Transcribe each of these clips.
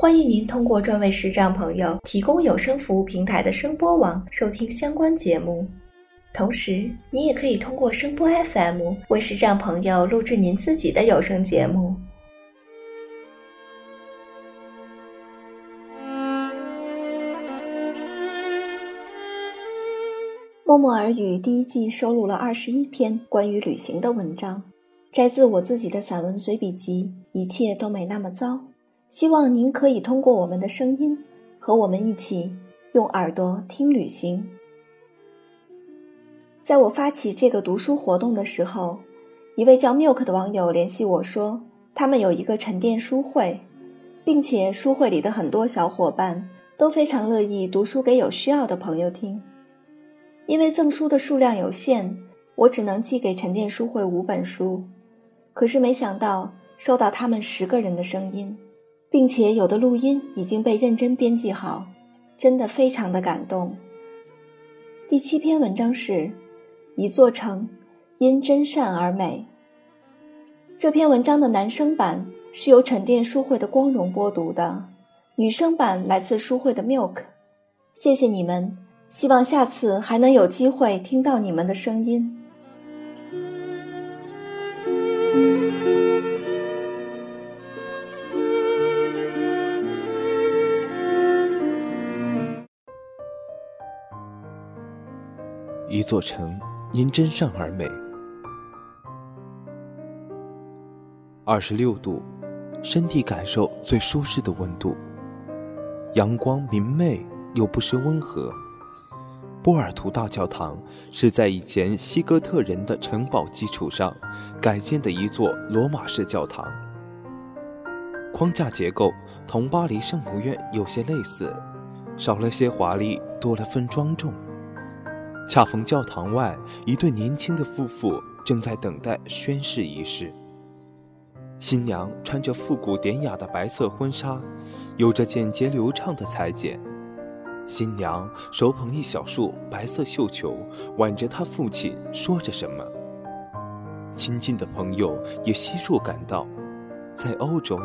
欢迎您通过专为视障朋友提供有声服务平台的声波网收听相关节目。同时，您也可以通过声波 FM 为视障朋友录制您自己的有声节目。默默耳语第一季收录了二十一篇关于旅行的文章，摘自我自己的散文随笔集《一切都没那么糟》。希望您可以通过我们的声音，和我们一起用耳朵听旅行。在我发起这个读书活动的时候，一位叫 Milk 的网友联系我说，他们有一个沉淀书会，并且书会里的很多小伙伴都非常乐意读书给有需要的朋友听。因为赠书的数量有限，我只能寄给沉淀书会五本书，可是没想到收到他们十个人的声音。并且有的录音已经被认真编辑好，真的非常的感动。第七篇文章是《一座城因真善而美》。这篇文章的男生版是由沉淀书会的光荣播读的，女生版来自书会的 Milk。谢谢你们，希望下次还能有机会听到你们的声音。一座城因真善而美。二十六度，身体感受最舒适的温度。阳光明媚又不失温和。波尔图大教堂是在以前西哥特人的城堡基础上改建的一座罗马式教堂。框架结构同巴黎圣母院有些类似，少了些华丽，多了份庄重。恰逢教堂外，一对年轻的夫妇正在等待宣誓仪式。新娘穿着复古典雅的白色婚纱，有着简洁流畅的裁剪。新娘手捧一小束白色绣球，挽着她父亲，说着什么。亲近的朋友也悉数赶到。在欧洲，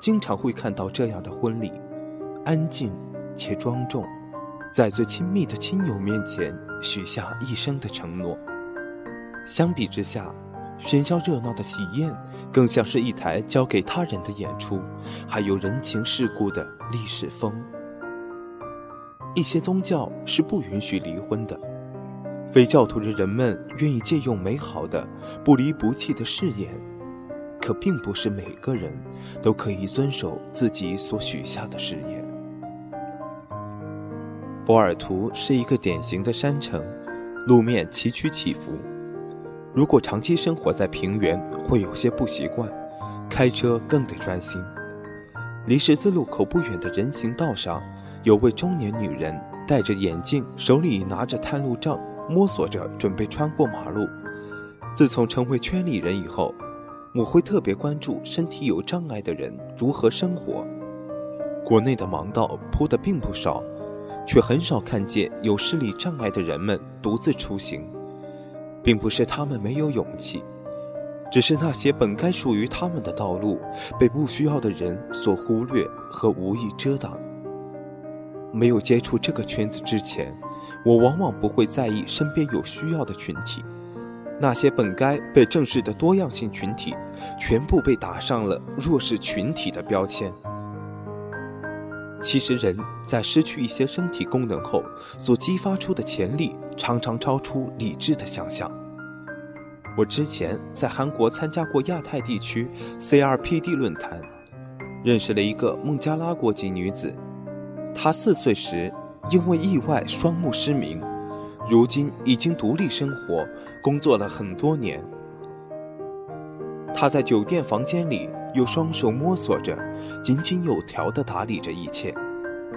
经常会看到这样的婚礼，安静且庄重。在最亲密的亲友面前许下一生的承诺。相比之下，喧嚣热闹的喜宴更像是一台交给他人的演出，还有人情世故的历史风。一些宗教是不允许离婚的，非教徒的人们愿意借用美好的、不离不弃的誓言，可并不是每个人都可以遵守自己所许下的誓言。波尔图是一个典型的山城，路面崎岖起伏。如果长期生活在平原，会有些不习惯，开车更得专心。离十字路口不远的人行道上，有位中年女人戴着眼镜，手里拿着探路杖，摸索着准备穿过马路。自从成为圈里人以后，我会特别关注身体有障碍的人如何生活。国内的盲道铺的并不少。却很少看见有视力障碍的人们独自出行，并不是他们没有勇气，只是那些本该属于他们的道路被不需要的人所忽略和无意遮挡。没有接触这个圈子之前，我往往不会在意身边有需要的群体，那些本该被正视的多样性群体，全部被打上了弱势群体的标签。其实，人在失去一些身体功能后，所激发出的潜力常常超出理智的想象。我之前在韩国参加过亚太地区 CRPD 论坛，认识了一个孟加拉国籍女子。她四岁时因为意外双目失明，如今已经独立生活，工作了很多年。她在酒店房间里。用双手摸索着，井井有条地打理着一切。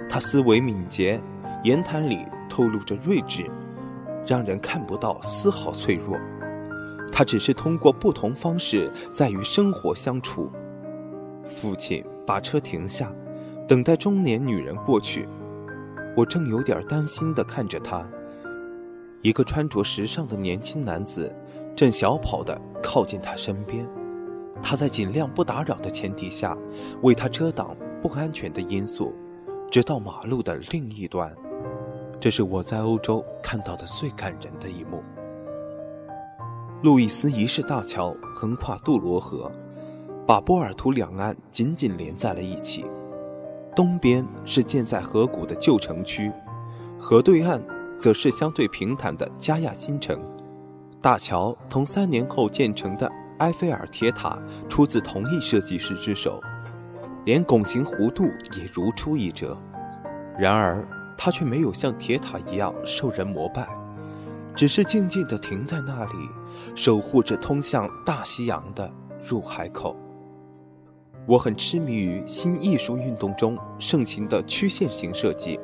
他思维敏捷，言谈里透露着睿智，让人看不到丝毫脆弱。他只是通过不同方式在与生活相处。父亲把车停下，等待中年女人过去。我正有点担心地看着他。一个穿着时尚的年轻男子，正小跑地靠近他身边。他在尽量不打扰的前提下，为他遮挡不安全的因素，直到马路的另一端。这是我在欧洲看到的最感人的一幕。路易斯一世大桥横跨杜罗河，把波尔图两岸紧紧连在了一起。东边是建在河谷的旧城区，河对岸则是相对平坦的加亚新城。大桥同三年后建成的埃菲尔铁塔出自同一设计师之手，连拱形弧度也如出一辙。然而，它却没有像铁塔一样受人膜拜，只是静静地停在那里，守护着通向大西洋的入海口。我很痴迷于新艺术运动中盛行的曲线型设计，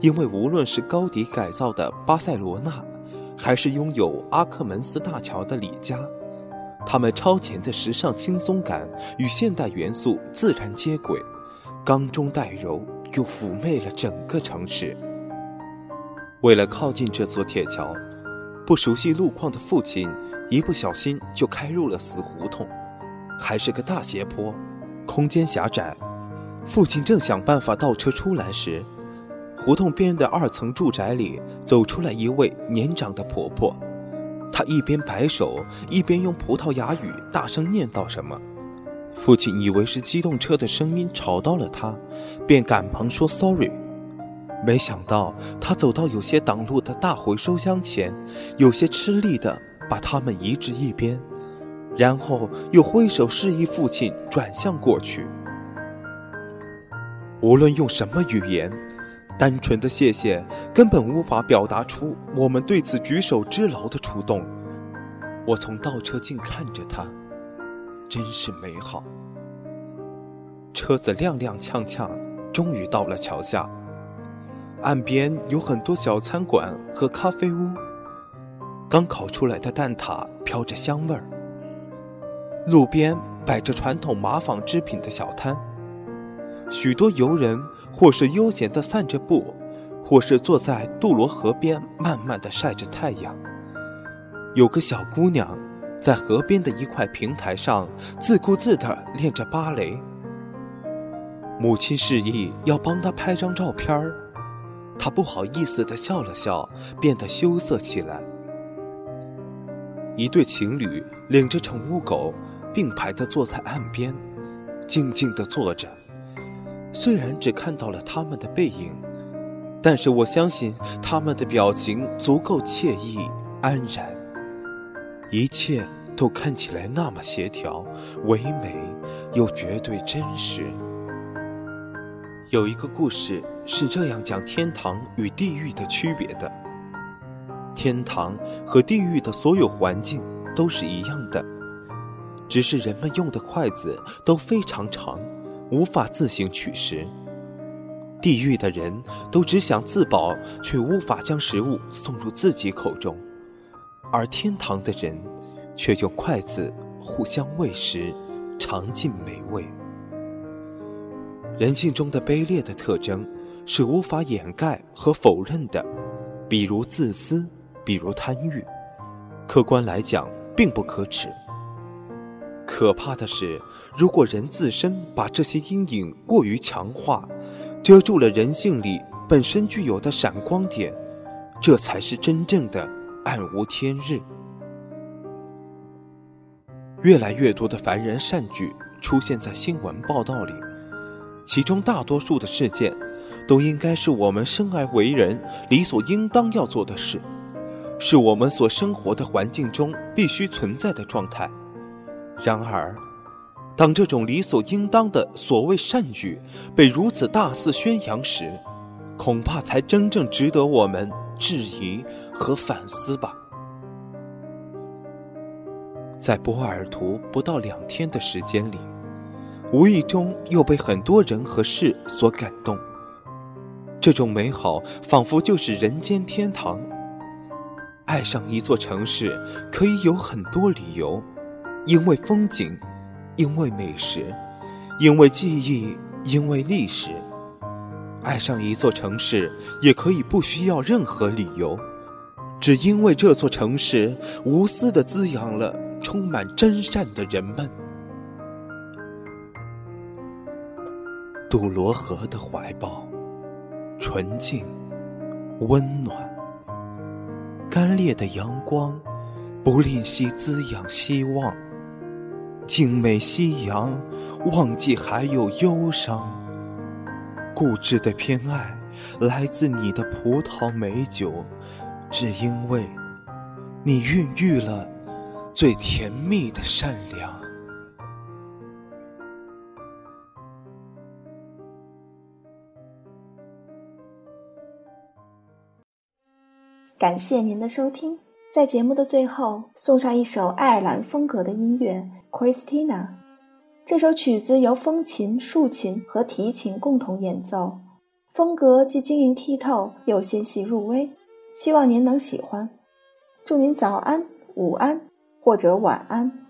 因为无论是高迪改造的巴塞罗那，还是拥有阿克门斯大桥的里加，他们超前的时尚轻松感与现代元素自然接轨，刚中带柔，又妩媚了整个城市。为了靠近这座铁桥，不熟悉路况的父亲一不小心就开入了死胡同。还是个大斜坡，空间狭窄。父亲正想办法倒车出来时，胡同边的二层住宅里走出来一位年长的婆婆。他一边摆手，一边用葡萄牙语大声念叨什么。父亲以为是机动车的声音吵到了他，便赶忙说 “sorry”。没想到他走到有些挡路的大回收箱前，有些吃力地把它们移至一边。然后又挥手示意父亲转向过去。无论用什么语言，单纯的谢谢根本无法表达出我们对此举手之劳的触动。我从倒车镜看着他，真是美好。车子踉踉跄跄，终于到了桥下。岸边有很多小餐馆和咖啡屋，刚烤出来的蛋挞飘着香味儿。路边摆着传统麻纺织品的小摊，许多游人或是悠闲地散着步，或是坐在杜罗河边慢慢地晒着太阳。有个小姑娘在河边的一块平台上自顾自地练着芭蕾。母亲示意要帮她拍张照片儿，她不好意思地笑了笑，变得羞涩起来。一对情侣领着宠物狗。并排地坐在岸边，静静地坐着。虽然只看到了他们的背影，但是我相信他们的表情足够惬意安然。一切都看起来那么协调、唯美，又绝对真实。有一个故事是这样讲天堂与地狱的区别的：天堂和地狱的所有环境都是一样的。只是人们用的筷子都非常长，无法自行取食。地狱的人都只想自保，却无法将食物送入自己口中；而天堂的人，却用筷子互相喂食，尝尽美味。人性中的卑劣的特征是无法掩盖和否认的，比如自私，比如贪欲。客观来讲，并不可耻。可怕的是，如果人自身把这些阴影过于强化，遮住了人性里本身具有的闪光点，这才是真正的暗无天日。越来越多的凡人善举出现在新闻报道里，其中大多数的事件，都应该是我们生而为人理所应当要做的事，是我们所生活的环境中必须存在的状态。然而，当这种理所应当的所谓善举被如此大肆宣扬时，恐怕才真正值得我们质疑和反思吧。在波尔图不到两天的时间里，无意中又被很多人和事所感动。这种美好仿佛就是人间天堂。爱上一座城市可以有很多理由，因为风景，因为美食，因为记忆，因为历史。爱上一座城市也可以不需要任何理由，只因为这座城市无私的滋养了充满真善的人们。杜罗河的怀抱，纯净，温暖。干裂的阳光，不吝惜滋养希望。静美夕阳，忘记还有忧伤。固执的偏爱，来自你的葡萄美酒，只因为，你孕育了最甜蜜的善良。感谢您的收听，在节目的最后送上一首爱尔兰风格的音乐《Christina》。这首曲子由风琴、竖琴和提琴共同演奏，风格既晶莹剔透又纤细入微，希望您能喜欢。祝您早安、午安或者晚安。